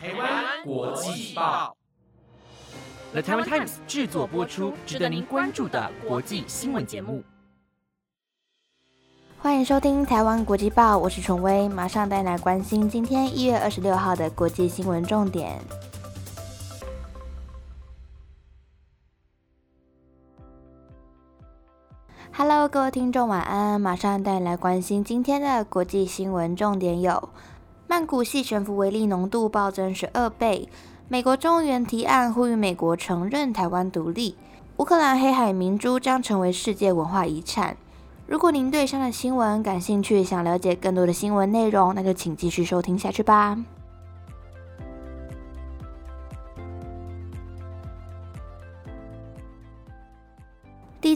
台湾国际报，The Taiwan Times 制作播出，值得您关注的国际新闻节目。欢迎收听台湾国际报，我是崇威，马上带来关心今天一月二十六号的国际新闻重点。Hello，各位听众，晚安！马上带来关心今天的国际新闻重点有：曼谷系悬浮微粒浓度暴增十二倍；美国中议员提案呼吁美国承认台湾独立；乌克兰黑海明珠将成为世界文化遗产。如果您对上的新闻感兴趣，想了解更多的新闻内容，那就请继续收听下去吧。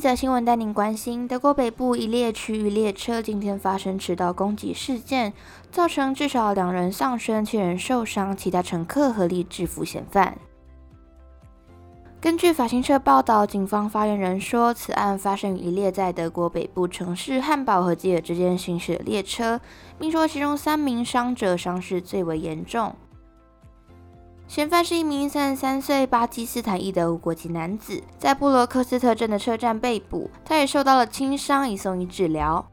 则新闻带您关心：德国北部一列区域列车今天发生迟到攻击事件，造成至少两人丧生、七人受伤，其他乘客合力制服嫌犯。根据法新社报道，警方发言人说，此案发生于一列在德国北部城市汉堡和基尔之间行驶的列车，并说其中三名伤者伤势最为严重。嫌犯是一名三十三岁巴基斯坦裔的无国籍男子，在布罗克斯特镇的车站被捕，他也受到了轻伤，已送医治疗。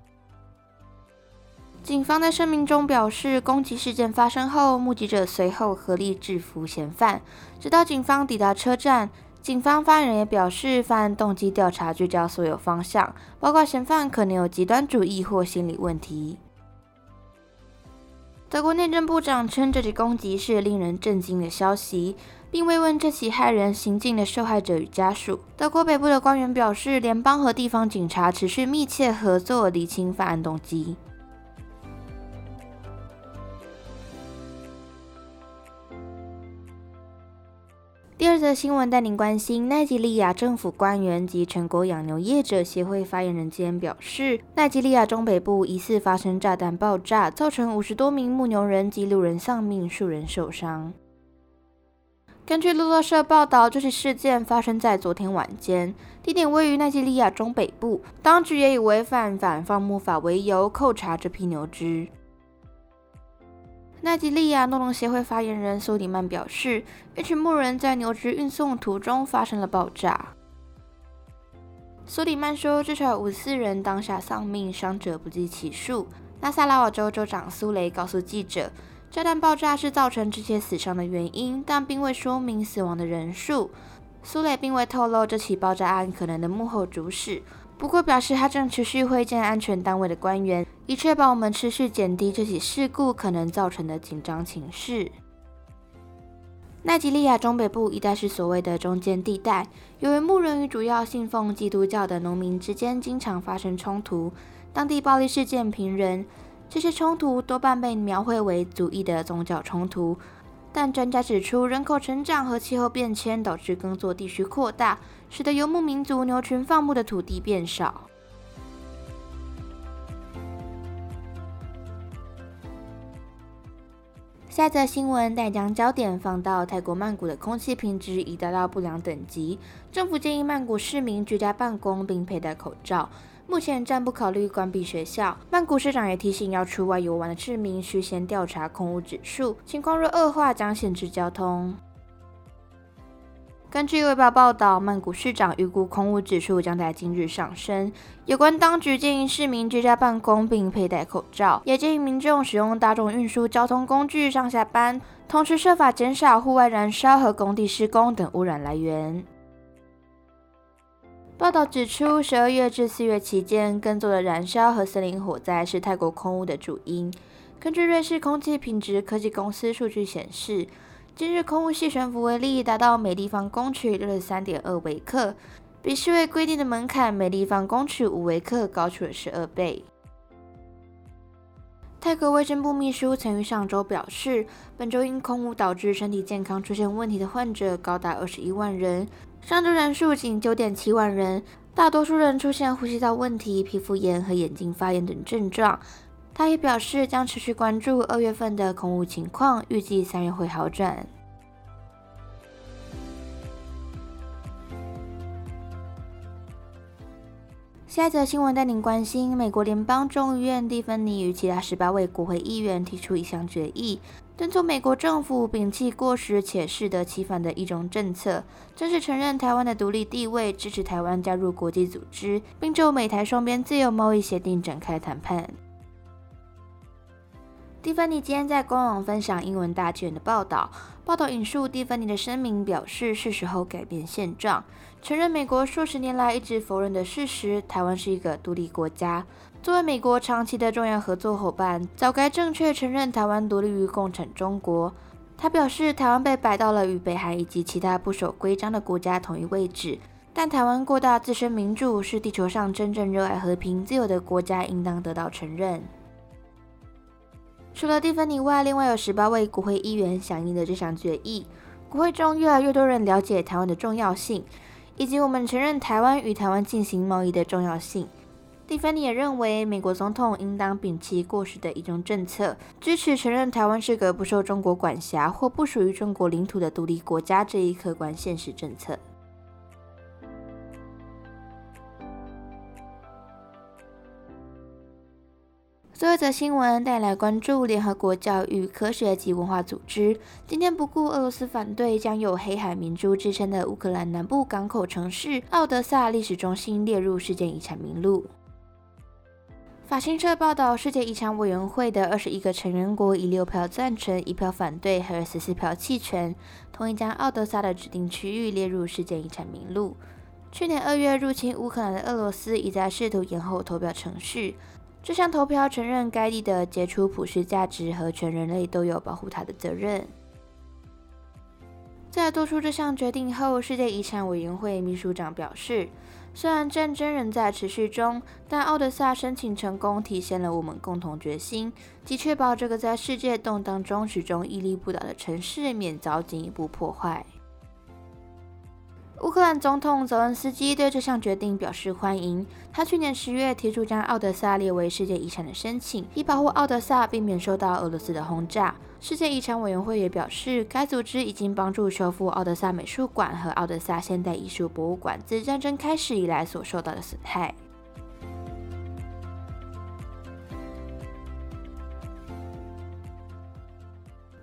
警方在声明中表示，攻击事件发生后，目击者随后合力制服嫌犯。直到警方抵达车站，警方发言人也表示，犯案动机调查聚焦所有方向，包括嫌犯可能有极端主义或心理问题。德国内政部长称，这起攻击是令人震惊的消息，并慰问这起害人行径的受害者与家属。德国北部的官员表示，联邦和地方警察持续密切合作，厘清犯案动机。第二则新闻带您关心：奈及利亚政府官员及全国养牛业者协会发言人今天表示，奈及利亚中北部疑似发生炸弹爆炸，造成五十多名牧牛人及路人丧命，数人受伤。根据路透社报道，这起事件发生在昨天晚间，地点位于奈及利亚中北部，当局也以违反反放牧法为由扣查这批牛只。奈及利亚诺农协会发言人苏里曼表示，一群牧人在牛只运送途中发生了爆炸。苏里曼说，至少有五四人当下丧命，伤者不计其数。纳萨拉瓦州州长苏雷告诉记者，炸弹爆炸是造成这些死伤的原因，但并未说明死亡的人数。苏雷并未透露这起爆炸案可能的幕后主使。不过表示，他正持续会见安全单位的官员，以确保我们持续减低这起事故可能造成的紧张情势。奈及利亚中北部一带是所谓的中间地带，由于牧人与主要信奉基督教的农民之间经常发生冲突，当地暴力事件频仍。这些冲突多半被描绘为族裔的宗教冲突。但专家指出，人口成长和气候变迁导致耕作地区扩大，使得游牧民族牛群放牧的土地变少。下则新闻带将焦点放到泰国曼谷的空气品质已达到不良等级，政府建议曼谷市民居家办公并佩戴口罩。目前暂不考虑关闭学校。曼谷市长也提醒，要出外游玩的市民需先调查空污指数，情况若恶化将限制交通。根据《卫报》报道，曼谷市长预估空污指数将在今日上升。有关当局建议市民居家办公并佩戴口罩，也建议民众使用大众运输交通工具上下班，同时设法减少户外燃烧和工地施工等污染来源。报道指出，十二月至四月期间，耕作的燃烧和森林火灾是泰国空污的主因。根据瑞士空气品质科技公司数据显示，今日空污细悬浮微粒达到每立方公尺六十三点二微克，比世卫规定的门槛每立方公尺五微克高出了十二倍。泰国卫生部秘书曾于上周表示，本周因空污导致身体健康出现问题的患者高达二十一万人。上周人数仅九点七万人，大多数人出现呼吸道问题、皮肤炎和眼睛发炎等症状。他也表示将持续关注二月份的空污情况，预计三月会好转。下一则新闻带您关心：美国联邦众议院蒂芬尼与其他十八位国会议员提出一项决议。敦促美国政府摒弃过时且适得其反的一种政策，正式承认台湾的独立地位，支持台湾加入国际组织，并就美台双边自由贸易协定展开谈判。蒂芬尼今天在官网分享英文大纪元的报道，报道引述蒂芬尼的声明，表示是时候改变现状，承认美国数十年来一直否认的事实：台湾是一个独立国家。作为美国长期的重要合作伙伴，早该正确承认台湾独立于共产中国。他表示，台湾被摆到了与北韩以及其他不守规章的国家同一位置，但台湾过大自身民主，是地球上真正热爱和平、自由的国家，应当得到承认。除了蒂芬尼外，另外有十八位国会议员响应了这项决议。国会中越来越多人了解台湾的重要性，以及我们承认台湾与台湾进行贸易的重要性。蒂芬尼也认为，美国总统应当摒弃过时的一种政策，支持承认台湾是个不受中国管辖或不属于中国领土的独立国家这一客观现实政策。最后一则新闻带来关注：联合国教育、科学及文化组织今天不顾俄罗斯反对，将有“黑海明珠”之称的乌克兰南部港口城市奥德萨历史中心列入世界遗产名录。法新社报道，世界遗产委员会的二十一个成员国以六票赞成、一票反对，和十四票弃权，同意将奥德萨的指定区域列入世界遗产名录。去年二月入侵乌克兰的俄罗斯已在试图延后投票程序。这项投票承认该地的杰出普世价值和全人类都有保护它的责任。在做出这项决定后，世界遗产委员会秘书长表示。虽然战争仍在持续中，但奥德萨申请成功，体现了我们共同决心，即确保这个在世界动荡中始终屹立不倒的城市免遭进一步破坏。乌克兰总统泽恩斯基对这项决定表示欢迎。他去年十月提出将奥德萨列为世界遗产的申请，以保护奥德萨避免受到俄罗斯的轰炸。世界遗产委员会也表示，该组织已经帮助修复奥德萨美术馆和奥德萨现代艺术博物馆自战争开始以来所受到的损害。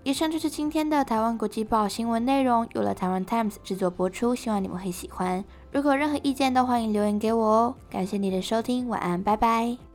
以上就是今天的台湾国际报新闻内容，由了台湾 Times 制作播出，希望你们会喜欢。如果有任何意见，都欢迎留言给我哦。感谢你的收听，晚安，拜拜。